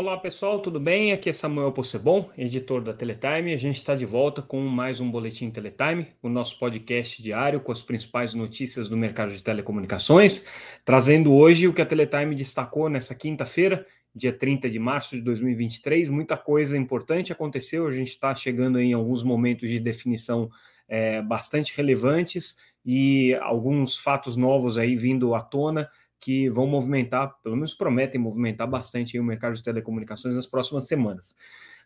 Olá pessoal, tudo bem? Aqui é Samuel Possebon, editor da Teletime. A gente está de volta com mais um Boletim Teletime, o nosso podcast diário com as principais notícias do mercado de telecomunicações, trazendo hoje o que a Teletime destacou nessa quinta-feira, dia 30 de março de 2023. Muita coisa importante aconteceu, a gente está chegando em alguns momentos de definição é, bastante relevantes e alguns fatos novos aí vindo à tona que vão movimentar, pelo menos prometem movimentar bastante o mercado de telecomunicações nas próximas semanas.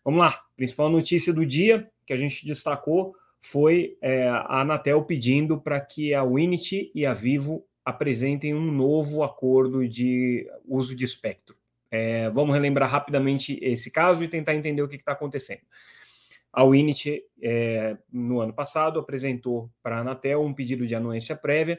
Vamos lá, principal notícia do dia que a gente destacou foi é, a Anatel pedindo para que a Unity e a Vivo apresentem um novo acordo de uso de espectro. É, vamos relembrar rapidamente esse caso e tentar entender o que está acontecendo. A Unity, é, no ano passado, apresentou para a Anatel um pedido de anuência prévia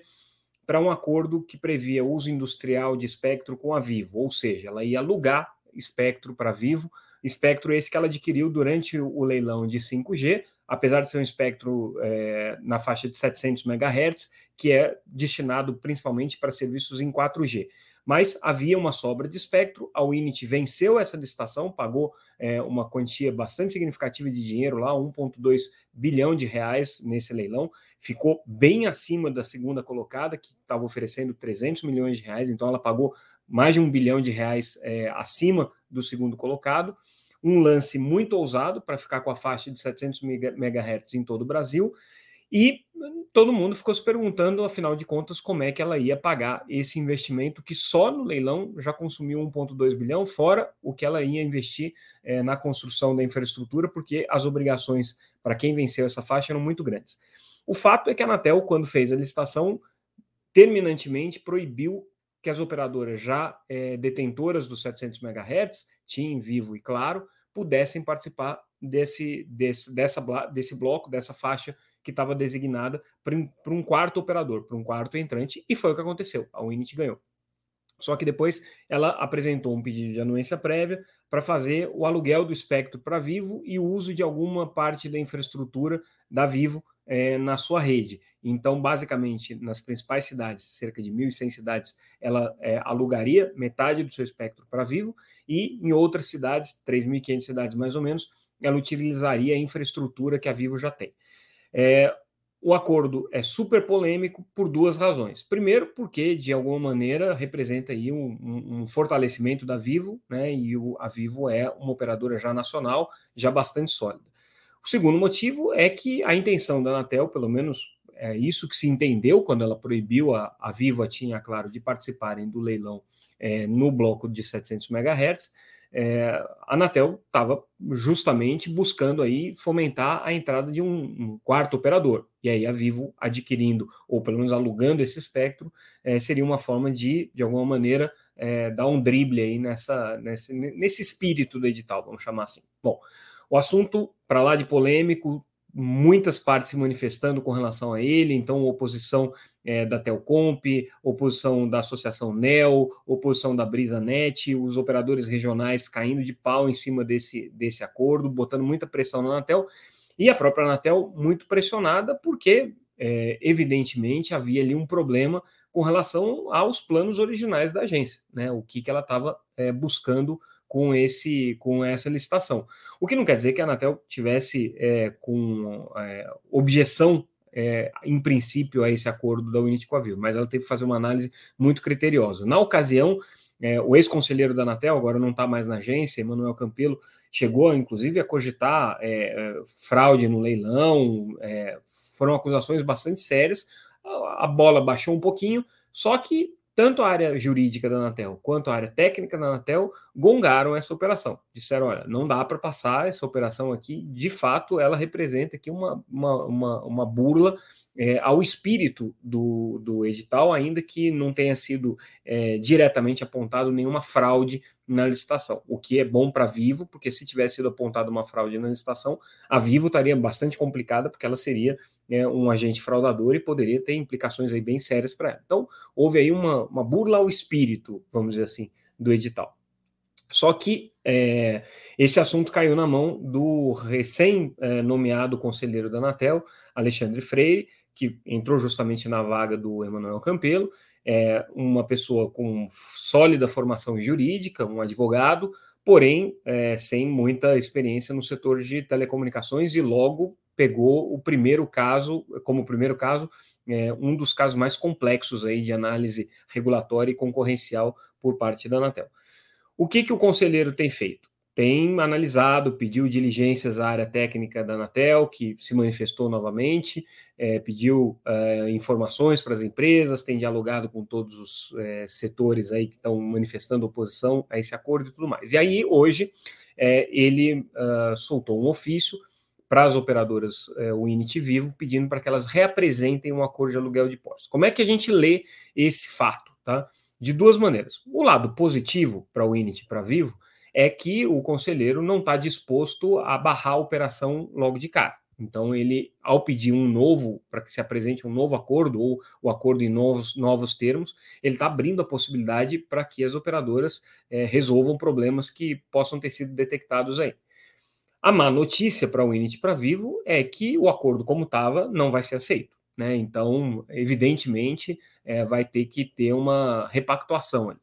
para um acordo que previa uso industrial de espectro com a Vivo, ou seja, ela ia alugar espectro para Vivo, espectro esse que ela adquiriu durante o leilão de 5G, apesar de ser um espectro é, na faixa de 700 MHz, que é destinado principalmente para serviços em 4G mas havia uma sobra de espectro. A Unity venceu essa licitação, pagou é, uma quantia bastante significativa de dinheiro lá, 1,2 bilhão de reais nesse leilão, ficou bem acima da segunda colocada, que estava oferecendo 300 milhões de reais, então ela pagou mais de um bilhão de reais é, acima do segundo colocado. Um lance muito ousado para ficar com a faixa de 700 MHz em todo o Brasil. E todo mundo ficou se perguntando, afinal de contas, como é que ela ia pagar esse investimento que só no leilão já consumiu 1,2 bilhão, fora o que ela ia investir é, na construção da infraestrutura, porque as obrigações para quem venceu essa faixa eram muito grandes. O fato é que a Anatel, quando fez a licitação, terminantemente proibiu que as operadoras já é, detentoras dos 700 MHz, TIM, Vivo e Claro, pudessem participar desse, desse, dessa, desse bloco, dessa faixa que estava designada para um quarto operador, para um quarto entrante, e foi o que aconteceu. A Unity ganhou. Só que depois ela apresentou um pedido de anuência prévia para fazer o aluguel do espectro para Vivo e o uso de alguma parte da infraestrutura da Vivo é, na sua rede. Então, basicamente, nas principais cidades, cerca de 1.100 cidades, ela é, alugaria metade do seu espectro para Vivo e em outras cidades, 3.500 cidades mais ou menos, ela utilizaria a infraestrutura que a Vivo já tem. É, o acordo é super polêmico por duas razões. Primeiro, porque de alguma maneira representa aí um, um fortalecimento da Vivo, né? E o, a Vivo é uma operadora já nacional, já bastante sólida. O segundo motivo é que a intenção da Anatel, pelo menos é isso que se entendeu quando ela proibiu a, a Vivo, a TIM, claro, de participarem do leilão é, no bloco de 700 MHz, é, a Anatel estava justamente buscando aí fomentar a entrada de um, um, quarto operador. E aí a Vivo adquirindo, ou pelo menos alugando esse espectro, é, seria uma forma de, de alguma maneira, é, dar um drible aí nessa, nesse, nesse espírito do edital, vamos chamar assim. Bom, o assunto, para lá de polêmico, muitas partes se manifestando com relação a ele, então oposição é, da Telcomp, oposição da Associação NEL, oposição da BrisaNet, os operadores regionais caindo de pau em cima desse, desse acordo, botando muita pressão na Anatel, e a própria Anatel muito pressionada, porque é, evidentemente havia ali um problema com relação aos planos originais da agência, né? O que, que ela estava é, buscando com esse com essa licitação. O que não quer dizer que a Anatel tivesse é, com é, objeção é, em princípio a esse acordo da Unity com a Vivo, mas ela teve que fazer uma análise muito criteriosa. Na ocasião, é, o ex-conselheiro da Anatel, agora não está mais na agência, Emanuel Campelo, chegou inclusive a cogitar é, é, fraude no leilão, foram acusações bastante sérias. A bola baixou um pouquinho, só que tanto a área jurídica da Anatel quanto a área técnica da Anatel gongaram essa operação. Disseram: olha, não dá para passar essa operação aqui, de fato, ela representa aqui uma, uma, uma, uma burla é, ao espírito do, do edital, ainda que não tenha sido é, diretamente apontado nenhuma fraude na licitação, o que é bom para Vivo, porque se tivesse sido apontada uma fraude na licitação, a Vivo estaria bastante complicada, porque ela seria é, um agente fraudador e poderia ter implicações aí bem sérias para ela. Então, houve aí uma, uma burla ao espírito, vamos dizer assim, do edital. Só que é, esse assunto caiu na mão do recém-nomeado é, conselheiro da Anatel, Alexandre Freire, que entrou justamente na vaga do Emanuel Campelo, é uma pessoa com sólida formação jurídica, um advogado, porém é, sem muita experiência no setor de telecomunicações e logo pegou o primeiro caso, como primeiro caso, é, um dos casos mais complexos aí de análise regulatória e concorrencial por parte da Anatel. O que, que o conselheiro tem feito? Tem analisado, pediu diligências à área técnica da Anatel, que se manifestou novamente, é, pediu é, informações para as empresas, tem dialogado com todos os é, setores aí que estão manifestando oposição a esse acordo e tudo mais. E aí, hoje, é, ele uh, soltou um ofício para as operadoras, é, o Init Vivo, pedindo para que elas reapresentem um acordo de aluguel de postos. Como é que a gente lê esse fato? Tá? De duas maneiras. O lado positivo para o Init e para Vivo é que o conselheiro não está disposto a barrar a operação logo de cara. Então, ele, ao pedir um novo, para que se apresente um novo acordo, ou o acordo em novos, novos termos, ele está abrindo a possibilidade para que as operadoras é, resolvam problemas que possam ter sido detectados aí. A má notícia para o Unity para Vivo é que o acordo como estava não vai ser aceito. Né? Então, evidentemente, é, vai ter que ter uma repactuação. Ali.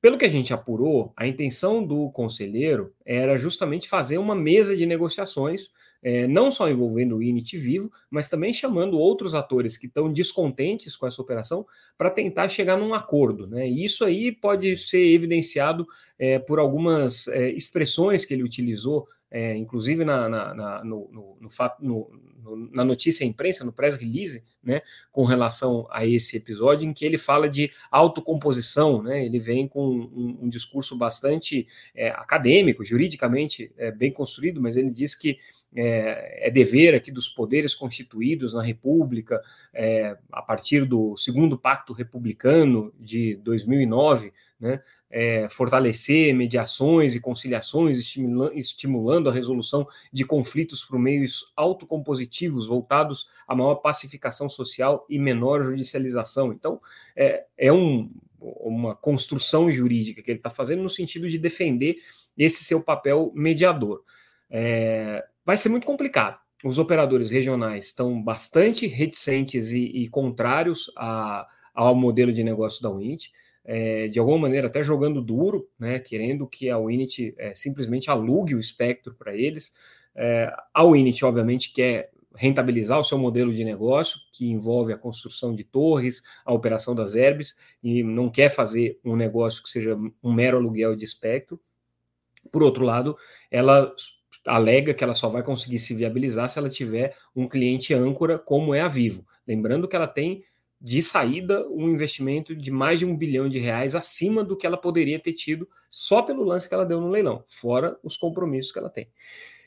Pelo que a gente apurou, a intenção do conselheiro era justamente fazer uma mesa de negociações, é, não só envolvendo o Init Vivo, mas também chamando outros atores que estão descontentes com essa operação para tentar chegar num acordo. Né? E isso aí pode ser evidenciado é, por algumas é, expressões que ele utilizou é, inclusive na, na, na, no, no, no, no, na notícia imprensa, no press release, né, com relação a esse episódio, em que ele fala de autocomposição, né, ele vem com um, um discurso bastante é, acadêmico, juridicamente é, bem construído, mas ele diz que é, é, dever aqui dos poderes constituídos na República, é, a partir do segundo pacto republicano de 2009, né, é, fortalecer mediações e conciliações, estimulando, a resolução de conflitos por meios autocompositivos voltados a maior pacificação social e menor judicialização. Então, é, é um, uma construção jurídica que ele está fazendo no sentido de defender esse seu papel mediador. É, vai ser muito complicado. Os operadores regionais estão bastante reticentes e, e contrários a, ao modelo de negócio da Unity é, de alguma maneira até jogando duro, né, querendo que a Unity é, simplesmente alugue o espectro para eles. É, a Unity, obviamente, quer rentabilizar o seu modelo de negócio, que envolve a construção de torres, a operação das herbes, e não quer fazer um negócio que seja um mero aluguel de espectro. Por outro lado, ela alega que ela só vai conseguir se viabilizar se ela tiver um cliente âncora como é a Vivo. Lembrando que ela tem de saída um investimento de mais de um bilhão de reais acima do que ela poderia ter tido só pelo lance que ela deu no leilão, fora os compromissos que ela tem.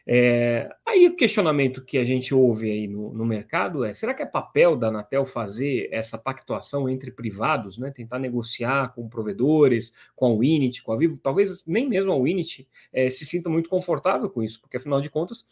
É, aí o questionamento que a gente ouve aí no, no, mercado é: será que é papel da Anatel fazer essa pactuação entre privados, né? Tentar negociar com provedores, com a Winit, com a Vivo? Talvez nem mesmo a Winit é, se sinta muito confortável com isso, porque afinal de contas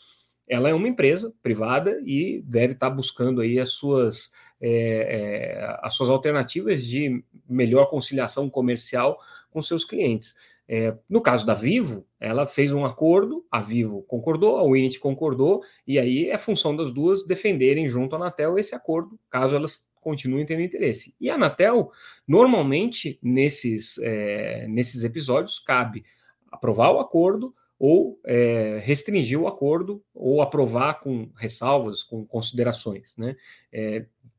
ela é uma empresa privada e deve estar buscando aí as suas é, é, as suas alternativas de melhor conciliação comercial com seus clientes. É, no caso da Vivo, ela fez um acordo, a Vivo concordou, a Winit concordou, e aí é função das duas defenderem junto à Anatel esse acordo, caso elas continuem tendo interesse. E a Anatel, normalmente, nesses, é, nesses episódios, cabe aprovar o acordo, ou é, restringir o acordo ou aprovar com ressalvas, com considerações. Né?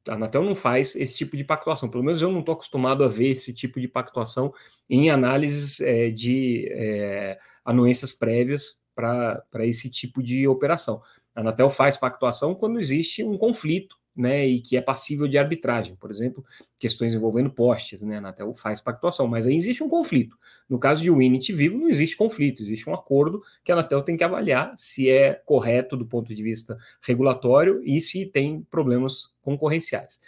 A Anatel não faz esse tipo de pactuação, pelo menos eu não estou acostumado a ver esse tipo de pactuação em análises é, de é, anuências prévias para esse tipo de operação. A Anatel faz pactuação quando existe um conflito né, e que é passível de arbitragem, por exemplo, questões envolvendo postes, né, a Anatel faz pactuação, mas aí existe um conflito. No caso de Winit Vivo, não existe conflito, existe um acordo que a Anatel tem que avaliar se é correto do ponto de vista regulatório e se tem problemas concorrenciais.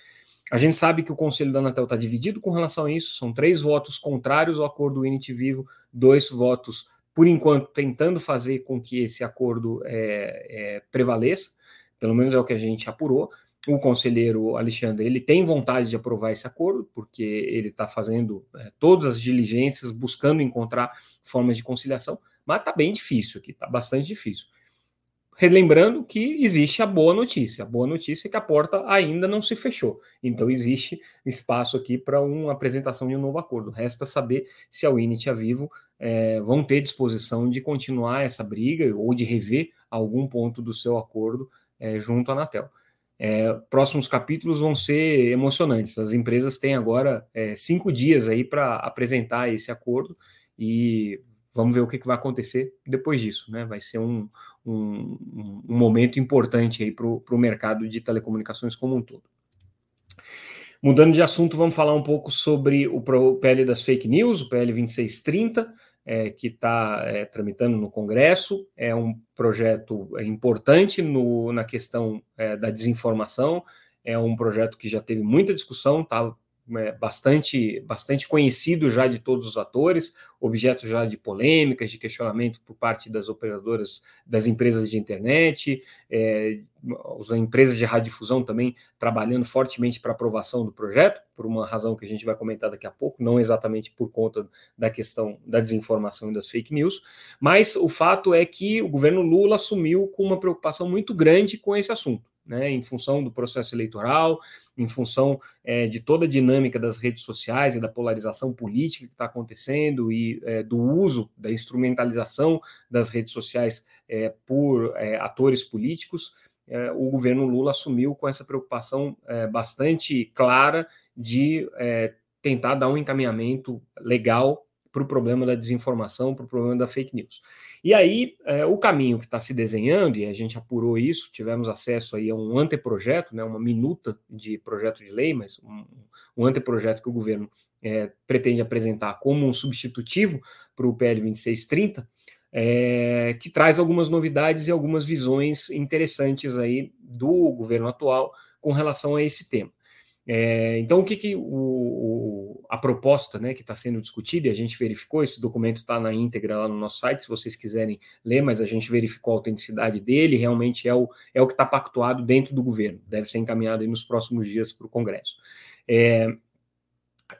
A gente sabe que o Conselho da Anatel está dividido com relação a isso, são três votos contrários ao acordo Winit Vivo, dois votos, por enquanto, tentando fazer com que esse acordo é, é, prevaleça, pelo menos é o que a gente apurou, o conselheiro Alexandre ele tem vontade de aprovar esse acordo, porque ele está fazendo é, todas as diligências, buscando encontrar formas de conciliação, mas está bem difícil aqui, está bastante difícil. Relembrando que existe a boa notícia. A boa notícia é que a porta ainda não se fechou. Então existe espaço aqui para uma apresentação de um novo acordo. Resta saber se a Unity e a Vivo é, vão ter disposição de continuar essa briga ou de rever algum ponto do seu acordo é, junto à Anatel. É, próximos capítulos vão ser emocionantes. As empresas têm agora é, cinco dias aí para apresentar esse acordo e vamos ver o que, que vai acontecer depois disso. Né? Vai ser um, um, um momento importante aí para o mercado de telecomunicações como um todo. Mudando de assunto, vamos falar um pouco sobre o PL das fake news, o PL 2630 é, que está é, tramitando no Congresso. É um projeto é, importante no, na questão é, da desinformação. É um projeto que já teve muita discussão, está é, bastante, bastante conhecido já de todos os atores, objeto já de polêmicas, de questionamento por parte das operadoras, das empresas de internet, é, as empresas de radiodifusão também trabalhando fortemente para aprovação do projeto, por uma razão que a gente vai comentar daqui a pouco, não exatamente por conta da questão da desinformação e das fake news, mas o fato é que o governo Lula assumiu com uma preocupação muito grande com esse assunto né, em função do processo eleitoral, em função é, de toda a dinâmica das redes sociais e da polarização política que está acontecendo e é, do uso, da instrumentalização das redes sociais é, por é, atores políticos, é, o governo Lula assumiu com essa preocupação é, bastante clara de tentar dar um encaminhamento legal para o problema da desinformação, para o problema da fake news. E aí, é, o caminho que está se desenhando, e a gente apurou isso, tivemos acesso aí a um anteprojeto, né, uma minuta de projeto de lei, mas um, um anteprojeto que o governo é, pretende apresentar como um substitutivo para o PL 2630, é, que traz algumas novidades e algumas visões interessantes aí do governo atual com relação a esse tema. É, então, o que, que o, o, a proposta né, que está sendo discutida, e a gente verificou, esse documento está na íntegra lá no nosso site, se vocês quiserem ler, mas a gente verificou a autenticidade dele, realmente é o, é o que está pactuado dentro do governo, deve ser encaminhado nos próximos dias para o Congresso. É,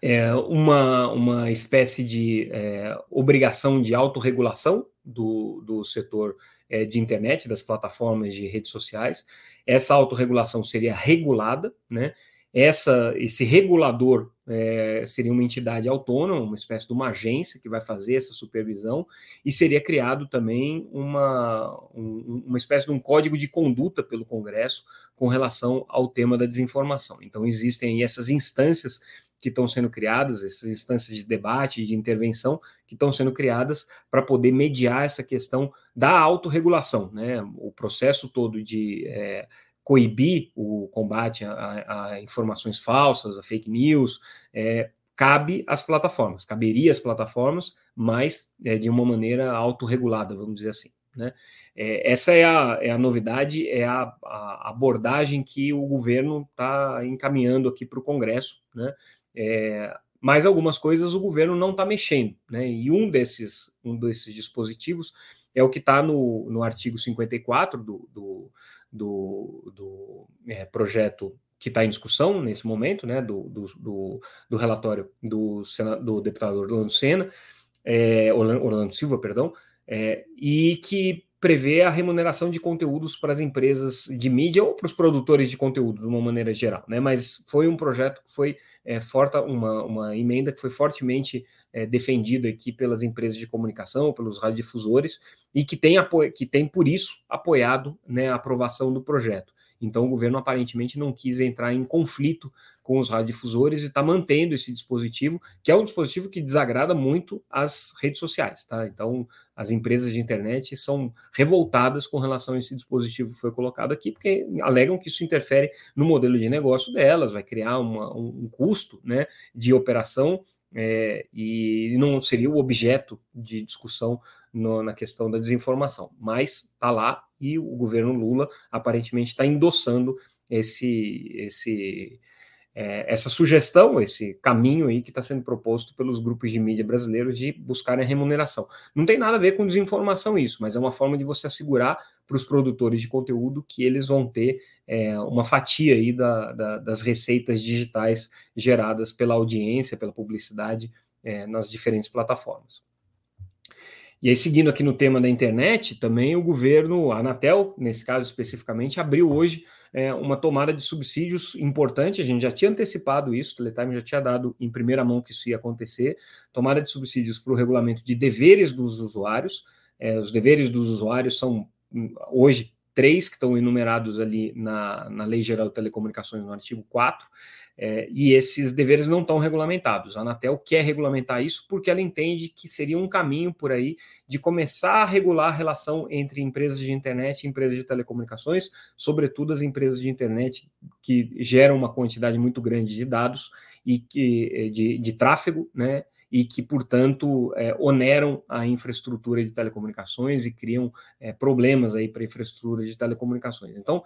é uma, uma espécie de é, obrigação de autorregulação do, do setor é, de internet, das plataformas de redes sociais. Essa autorregulação seria regulada, né? Essa, esse regulador é, seria uma entidade autônoma, uma espécie de uma agência que vai fazer essa supervisão, e seria criado também uma, um, uma espécie de um código de conduta pelo Congresso com relação ao tema da desinformação. Então, existem aí essas instâncias que estão sendo criadas, essas instâncias de debate de intervenção que estão sendo criadas para poder mediar essa questão da autorregulação, né? O processo todo de é, coibir o combate a, a informações falsas, a fake news, é, cabe às plataformas, caberia às plataformas, mas é, de uma maneira autorregulada, vamos dizer assim. Né? É, essa é a, é a novidade, é a, a abordagem que o governo está encaminhando aqui para o Congresso, né? É, mas algumas coisas o governo não está mexendo, né? E um desses, um desses dispositivos é o que está no, no artigo 54 do, do, do, do é, projeto que está em discussão nesse momento, né, do, do, do, do relatório do, do deputado Orlando Senna, é, Orlando Silva, perdão, é, e que prevê a remuneração de conteúdos para as empresas de mídia ou para os produtores de conteúdo, de uma maneira geral, né? Mas foi um projeto que foi é, forte, uma, uma emenda que foi fortemente é, defendida aqui pelas empresas de comunicação, pelos radiodifusores, e que tem, que tem por isso apoiado né, a aprovação do projeto. Então, o governo aparentemente não quis entrar em conflito com os radiodifusores e está mantendo esse dispositivo, que é um dispositivo que desagrada muito as redes sociais. Tá? Então, as empresas de internet são revoltadas com relação a esse dispositivo que foi colocado aqui, porque alegam que isso interfere no modelo de negócio delas, vai criar uma, um, custo né, de operação é, e não seria o objeto de discussão no, na questão da desinformação, mas está lá e o governo Lula aparentemente está endossando esse, esse, é, essa sugestão, esse caminho aí que está sendo proposto pelos grupos de mídia brasileiros de buscarem a remuneração. Não tem nada a ver com desinformação isso, mas é uma forma de você assegurar para os produtores de conteúdo que eles vão ter é, uma fatia aí da, da, das receitas digitais geradas pela audiência, pela publicidade é, nas diferentes plataformas. E aí, seguindo aqui no tema da internet, também o governo, a Anatel, nesse caso especificamente, abriu hoje é, uma tomada de subsídios importante. A gente já tinha antecipado isso, o Teletime já tinha dado em primeira mão que isso ia acontecer. Tomada de subsídios para o regulamento de deveres dos usuários. É, os deveres dos usuários são hum, hoje três que estão enumerados ali na, na Lei Geral de Telecomunicações, no artigo 4, é, e esses deveres não estão regulamentados. A Anatel quer regulamentar isso porque ela entende que seria um caminho por aí de começar a regular a relação entre empresas de internet e empresas de telecomunicações, sobretudo as empresas de internet que geram uma quantidade muito grande de dados e que, de, de tráfego, né? E que, portanto, é, oneram a infraestrutura de telecomunicações e criam é, problemas aí para a infraestrutura de telecomunicações. Então,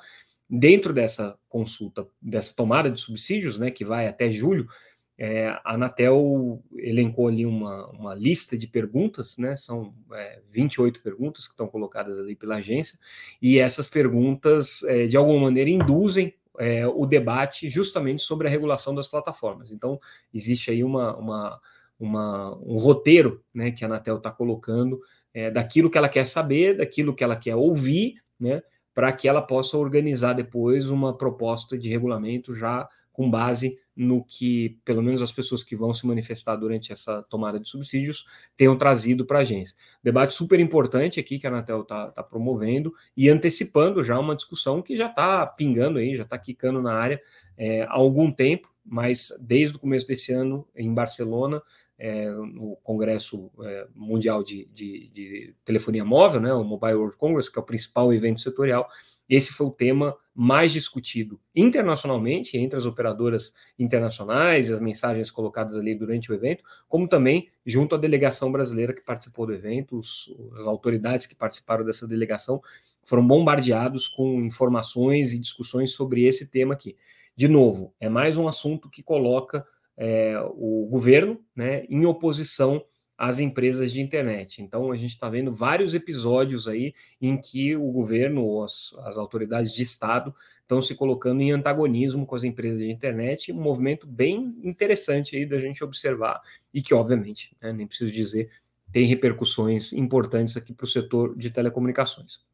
dentro dessa consulta, dessa tomada de subsídios, né, que vai até julho, é, a Anatel elencou ali uma, uma lista de perguntas, né, são é, 28 perguntas que estão colocadas ali pela agência, e essas perguntas, é, de alguma maneira, induzem é, o debate justamente sobre a regulação das plataformas. Então, existe aí uma, uma uma, um roteiro né, que a Anatel está colocando é, daquilo que ela quer saber, daquilo que ela quer ouvir, né, para que ela possa organizar depois uma proposta de regulamento já com base no que, pelo menos, as pessoas que vão se manifestar durante essa tomada de subsídios tenham trazido para a agência. Debate super importante aqui que a Anatel está tá promovendo e antecipando já uma discussão que já está pingando aí, já está quicando na área é, há algum tempo, mas desde o começo desse ano, em Barcelona, é, no Congresso é, Mundial de, de, de, Telefonia Móvel, né, o Mobile World Congress, que é o principal evento setorial, esse foi o tema mais discutido internacionalmente, entre as operadoras internacionais as mensagens colocadas ali durante o evento, como também junto à delegação brasileira que participou do evento, os, as autoridades que participaram dessa delegação foram bombardeados com informações e discussões sobre esse tema aqui. De novo, é mais um assunto que coloca é, o governo né, em oposição às empresas de internet. Então, a gente está vendo vários episódios aí em que o governo ou as, as, autoridades de Estado estão se colocando em antagonismo com as empresas de internet, um movimento bem interessante aí da gente observar e que, obviamente, né, nem preciso dizer, tem repercussões importantes aqui para o setor de telecomunicações.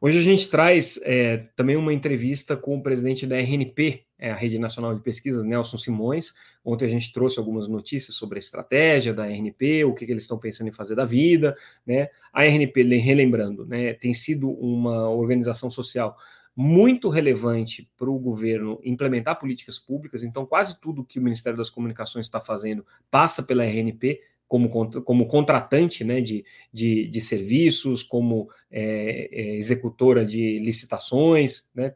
Hoje a gente traz é, também uma entrevista com o presidente da RNP, é, a Rede Nacional de Pesquisas, Nelson Simões. Ontem a gente trouxe algumas notícias sobre a estratégia da RNP, o que, que eles estão pensando em fazer da vida. Né? A RNP, relembrando, né, tem sido uma organização social muito relevante para o governo implementar políticas públicas, então quase tudo que o Ministério das Comunicações está fazendo passa pela RNP, como, como contratante né, de, de, de serviços, como é, é, executora de licitações, né,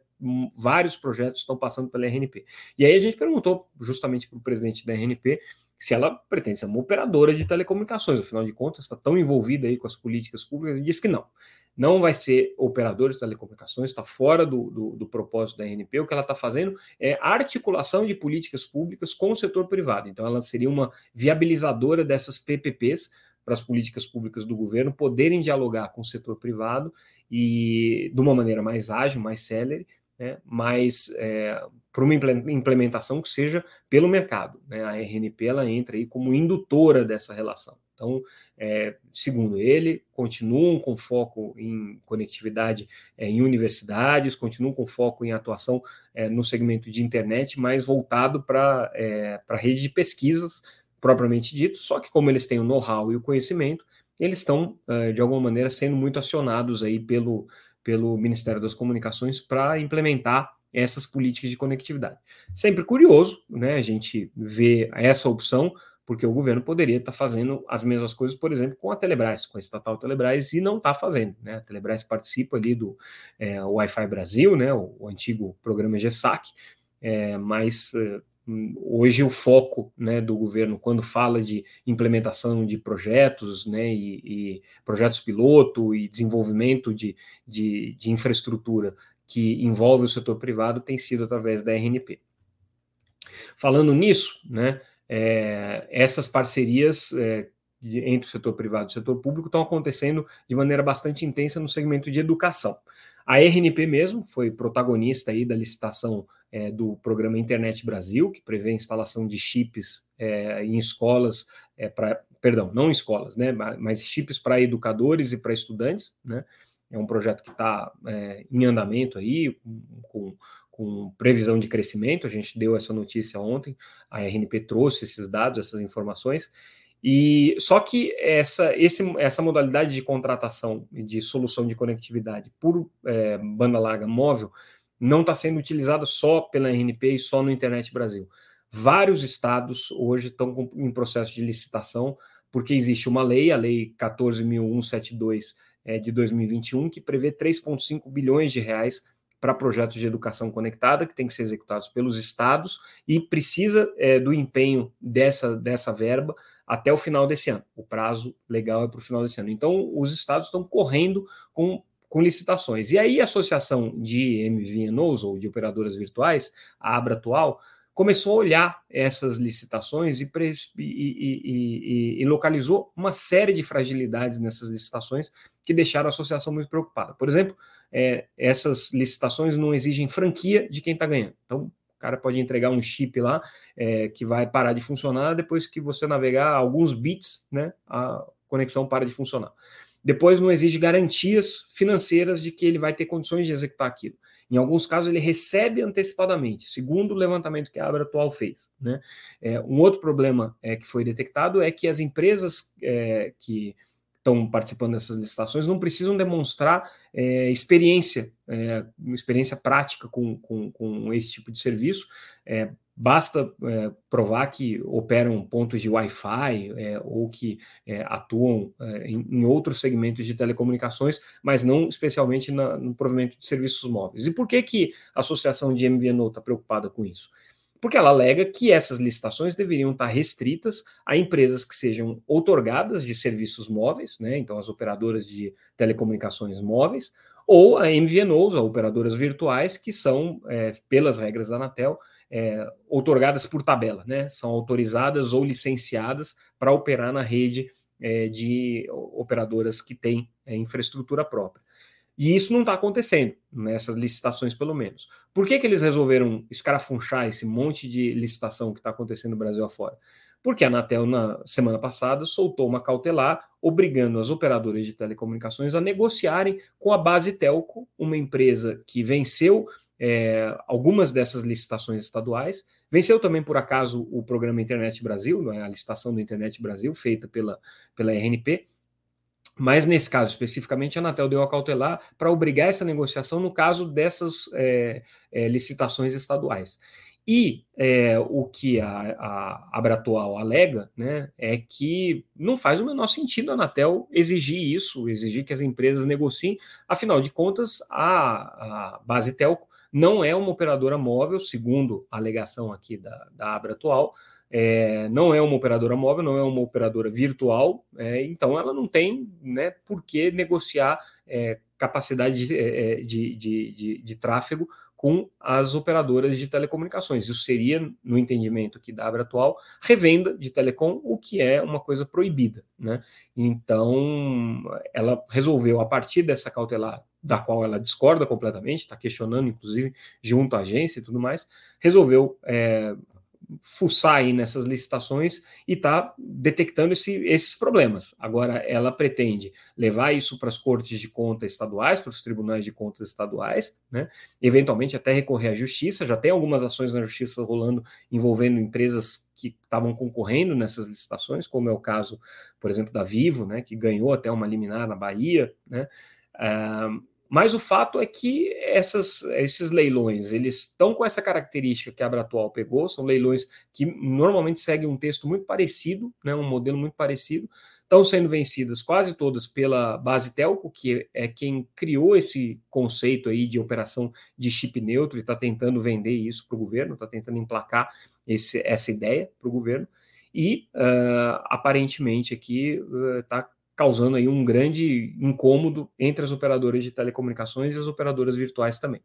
vários projetos estão passando pela RNP. E aí a gente perguntou justamente para o presidente da RNP se ela pretende ser uma operadora de telecomunicações, afinal de contas está tão envolvida aí com as políticas públicas, e diz que não não vai ser operador de telecomunicações, está fora do, do, do, propósito da RNP. O que ela está fazendo é articulação de políticas públicas com o setor privado. Então, ela seria uma viabilizadora dessas PPPs para as políticas públicas do governo poderem dialogar com o setor privado e de uma maneira mais ágil, mais célere, né, mas é, para uma implementação que seja pelo mercado. Né? A RNP ela entra aí como indutora dessa relação. Então, é, segundo ele, continuam com foco em conectividade é, em universidades, continuam com foco em atuação é, no segmento de internet, mais voltado para é, a rede de pesquisas, propriamente dito, só que como eles têm o know-how e o conhecimento, eles estão, é, de alguma maneira, sendo muito acionados aí pelo, pelo Ministério das Comunicações para implementar essas políticas de conectividade. Sempre curioso, né? A gente vê essa opção, porque o governo poderia estar fazendo as mesmas coisas, por exemplo, com a Telebrás, com a estatal Telebrás, e não está fazendo. Né? A Telebrás participa ali do é, Wi-Fi Brasil, né? o, o antigo programa GESAC, é, mas é, hoje o foco né, do governo, quando fala de implementação de projetos, né, e, e projetos piloto e desenvolvimento de, de, de infraestrutura que envolve o setor privado, tem sido através da RNP. Falando nisso, né, é, essas parcerias é, entre o setor privado e o setor público estão acontecendo de maneira bastante intensa no segmento de educação. A RNP mesmo foi protagonista aí da licitação é, do programa Internet Brasil, que prevê a instalação de chips é, em escolas é, para perdão, não escolas, né, mas chips para educadores e para estudantes, né, é um projeto que está é, em andamento aí, com, com previsão de crescimento, a gente deu essa notícia ontem, a RNP trouxe esses dados, essas informações, e só que essa, esse, essa modalidade de contratação de solução de conectividade por é, banda larga móvel não está sendo utilizada só pela RNP e só no Internet Brasil. Vários estados hoje estão em processo de licitação, porque existe uma lei, a Lei 14.172 é, de 2021, que prevê 3,5 bilhões de reais para projetos de educação conectada, que tem que ser executados pelos estados, e precisa é, do empenho dessa, dessa verba até o final desse ano. O prazo legal é para o final desse ano. Então, os estados estão correndo com, com licitações. E aí, a Associação de MVNOs, ou de operadoras virtuais, a Abra Atual, começou a olhar essas licitações e, e, e, e, localizou uma série de fragilidades nessas licitações que deixaram a associação muito preocupada. Por exemplo, é, essas licitações não exigem franquia de quem está ganhando. Então, o cara pode entregar um chip lá é, que vai parar de funcionar depois que você navegar alguns bits, né? A conexão para de funcionar. Depois não exige garantias financeiras de que ele vai ter condições de executar aquilo. Em alguns casos, ele recebe antecipadamente, segundo o levantamento que a Abra Atual fez. Né? É, um outro problema é, que foi detectado é que as empresas é, que estão participando dessas licitações não precisam demonstrar é, experiência, é, experiência prática com, com, com, esse tipo de serviço. É, Basta é, provar que operam pontos de Wi-Fi é, ou que é, atuam em, em, outros segmentos de telecomunicações, mas não especialmente na, no provimento de serviços móveis. E por que, que a Associação de MVNO está preocupada com isso? Porque ela alega que essas licitações deveriam estar restritas a empresas que sejam outorgadas de serviços móveis, né, então as operadoras de telecomunicações móveis, ou a MVNOs, a operadoras virtuais, que são, é, pelas regras da Anatel, é, otorgadas por tabela, né? São autorizadas ou licenciadas para operar na rede é, de operadoras que têm é, infraestrutura própria. E isso não está acontecendo, nessas licitações, pelo menos. Por que, que eles resolveram escarafunchar esse monte de licitação que está acontecendo no Brasil afora? Porque a Anatel, na semana passada, soltou uma cautelar obrigando as operadoras de telecomunicações a negociarem com a Base Telco, uma empresa que venceu é, algumas dessas licitações estaduais. Venceu também, por acaso, o programa Internet Brasil, é? a licitação do Internet Brasil, feita pela, pela RNP. Mas nesse caso especificamente, a Anatel deu a cautelar para obrigar essa negociação no caso dessas é, é, licitações estaduais. E é, o que a, a Abratual alega né, é que não faz o menor sentido a Anatel exigir isso, exigir que as empresas negociem, afinal de contas, a, a base telco não é uma operadora móvel, segundo a alegação aqui da, da Abra atual, é, não é uma operadora móvel, não é uma operadora virtual, é, então ela não tem né, por que negociar é, capacidade de, é, é, de, de, de, tráfego com as operadoras de telecomunicações. Isso seria, no entendimento aqui da Abra atual, revenda de telecom, o que é uma coisa proibida. Né? Então, ela resolveu, a partir dessa cautelar, da qual ela discorda completamente, está questionando, inclusive, junto à agência e tudo mais, resolveu é, fuçar aí nessas licitações e está detectando esse, esses problemas. Agora, ela pretende levar isso para as cortes de conta estaduais, para os tribunais de contas estaduais, né? eventualmente até recorrer à justiça. Já tem algumas ações na justiça rolando envolvendo empresas que estavam concorrendo nessas licitações, como é o caso, por exemplo, da Vivo, né? que ganhou até uma liminar na Bahia. Né? Uh, mas o fato é que essas, esses leilões, eles estão com essa característica que a Abratual pegou, são leilões que normalmente seguem um texto muito parecido, né, um modelo muito parecido, estão sendo vencidas quase todas pela base Telco, que é quem criou esse conceito aí de operação de chip neutro e está tentando vender isso para o governo, está tentando emplacar esse, essa ideia para o governo, e uh, aparentemente aqui está uh, causando aí um grande incômodo entre as operadoras de telecomunicações e as operadoras virtuais também.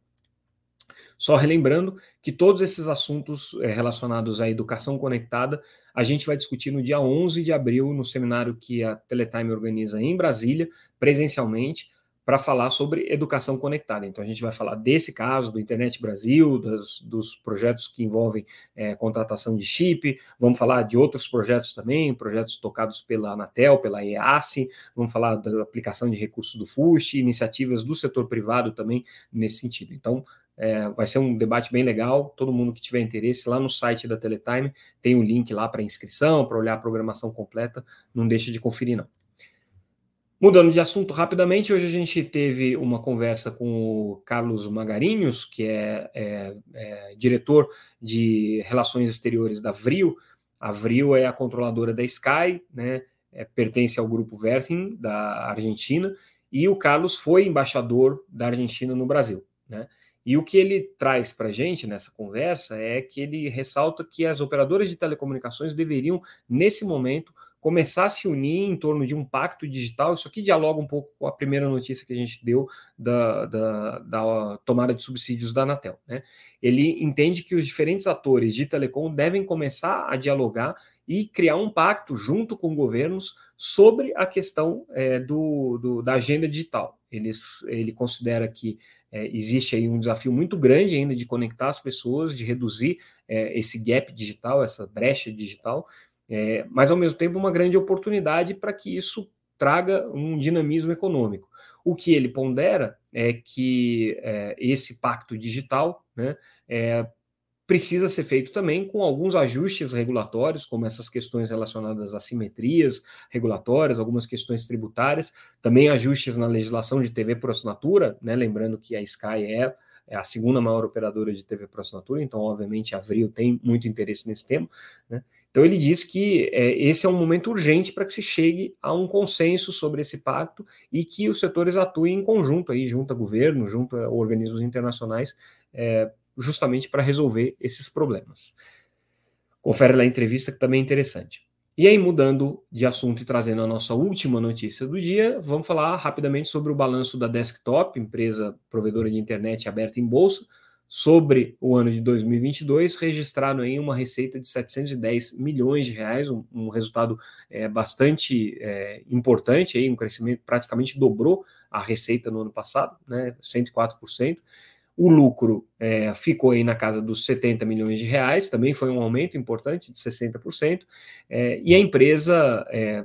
Só relembrando que todos esses assuntos é, relacionados à educação conectada a gente vai discutir no dia 11 de abril no seminário que a Teletime organiza em Brasília, presencialmente, para falar sobre educação conectada. Então, a gente vai falar desse caso, do Internet Brasil, dos, projetos que envolvem é, contratação de chip, vamos falar de outros projetos também, projetos tocados pela Anatel, pela EASE, vamos falar da aplicação de recursos do FUST, iniciativas do setor privado também nesse sentido. Então, é, vai ser um debate bem legal. Todo mundo que tiver interesse, lá no site da Teletime tem o um link lá para inscrição, para olhar a programação completa. Não deixe de conferir, não. Mudando de assunto rapidamente, hoje a gente teve uma conversa com o Carlos Magarinhos, que é, é, é diretor de Relações Exteriores da Vril. A Vril é a controladora da Sky, né? É, pertence ao grupo Vertin da Argentina, e o Carlos foi embaixador da Argentina no Brasil. Né? E o que ele traz para a gente nessa conversa é que ele ressalta que as operadoras de telecomunicações deveriam, nesse momento, começar a se unir em torno de um pacto digital. Isso aqui dialoga um pouco com a primeira notícia que a gente deu da, da, da tomada de subsídios da Anatel. Né? Ele entende que os diferentes atores de telecom devem começar a dialogar e criar um pacto junto com governos sobre a questão é, do, do, da agenda digital. Eles, ele considera que é, existe aí um desafio muito grande ainda de conectar as pessoas, de reduzir é, esse gap digital, essa brecha digital, é, mas ao mesmo tempo uma grande oportunidade para que isso traga um dinamismo econômico. O que ele pondera é que é, esse pacto digital né, é, precisa ser feito também com alguns ajustes regulatórios, como essas questões relacionadas às simetrias regulatórias, algumas questões tributárias, também ajustes na legislação de TV por assinatura, né, lembrando que a Sky é é a segunda maior operadora de TV por assinatura, então, obviamente, a Avril tem muito interesse nesse tema. Né? Então ele diz que é, esse é um momento urgente para que se chegue a um consenso sobre esse pacto e que os setores atuem em conjunto aí, junto a governo, junto a organismos internacionais, é, justamente para resolver esses problemas. Confere lá a entrevista que também é interessante. E aí, mudando de assunto e trazendo a nossa última notícia do dia, vamos falar rapidamente sobre o balanço da Desktop, empresa provedora de internet aberta em bolsa, sobre o ano de 2022, registrado aí uma receita de 710 milhões de reais, um, um resultado é, bastante é, importante, aí, um crescimento praticamente dobrou a receita no ano passado, né, 104%. O lucro é, ficou aí na casa dos 70 milhões de reais, também foi um aumento importante de 60%, é, e a empresa é,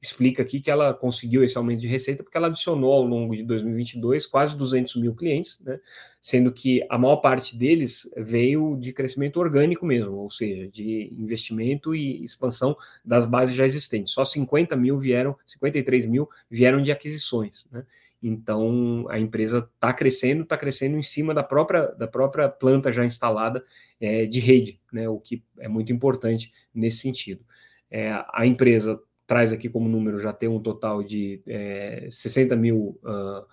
explica aqui que ela conseguiu esse aumento de receita porque ela adicionou ao longo de 2022 quase 200 mil clientes, né, sendo que a maior parte deles veio de crescimento orgânico mesmo, ou seja, de investimento e expansão das bases já existentes. Só 50 mil vieram, 53 mil vieram de aquisições, né? Então a empresa está crescendo, está crescendo em cima da própria, da própria planta já instalada é, de rede, né, o que é muito importante nesse sentido. É, a empresa traz aqui como número já tem um total de é, 60 mil uh,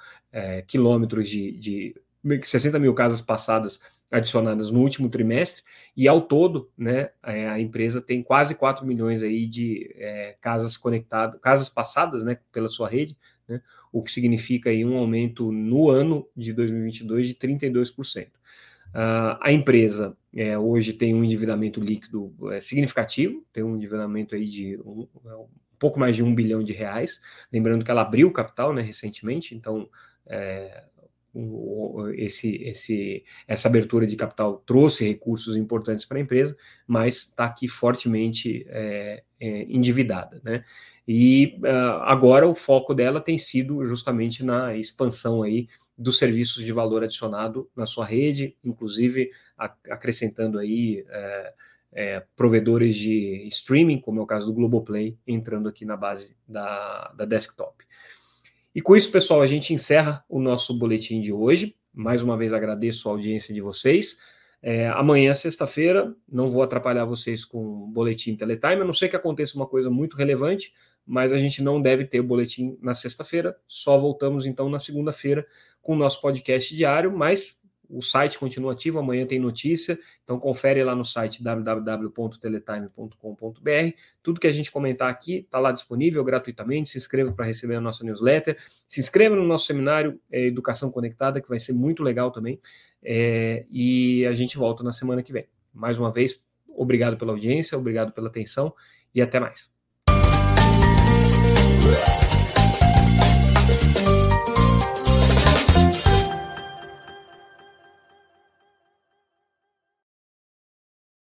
quilômetros de, de 60 mil casas passadas adicionadas no último trimestre, e ao todo, né, é, a empresa tem quase 4 milhões aí de é, casas conectadas, casas passadas, né, pela sua rede, né, o que significa aí um aumento no ano de 2022 de 32%. Uh, a empresa é, hoje tem um endividamento líquido é, significativo, tem um endividamento aí de um, um, pouco mais de um bilhão de reais, lembrando que ela abriu capital né, recentemente, então é, esse, esse, essa abertura de capital trouxe recursos importantes para a empresa, mas está aqui fortemente é, é, endividada. Né? E uh, agora o foco dela tem sido justamente na expansão aí dos serviços de valor adicionado na sua rede, inclusive a, acrescentando aí é, é, provedores de streaming, como é o caso do Globoplay, entrando aqui na base da, da desktop. E com isso, pessoal, a gente encerra o nosso boletim de hoje. Mais uma vez agradeço a audiência de vocês. É, amanhã, sexta-feira, não vou atrapalhar vocês com o boletim Teletime, a não ser que aconteça uma coisa muito relevante, mas a gente não deve ter o boletim na sexta-feira, só voltamos então na segunda-feira com o nosso podcast diário, mas o site continua ativo, amanhã tem notícia, então confere lá no site www.teletime.com.br. Tudo que a gente comentar aqui está lá disponível gratuitamente. Se inscreva para receber a nossa newsletter. Se inscreva no nosso seminário é, Educação Conectada, que vai ser muito legal também. É, e a gente volta na semana que vem. Mais uma vez, obrigado pela audiência, obrigado pela atenção e até mais.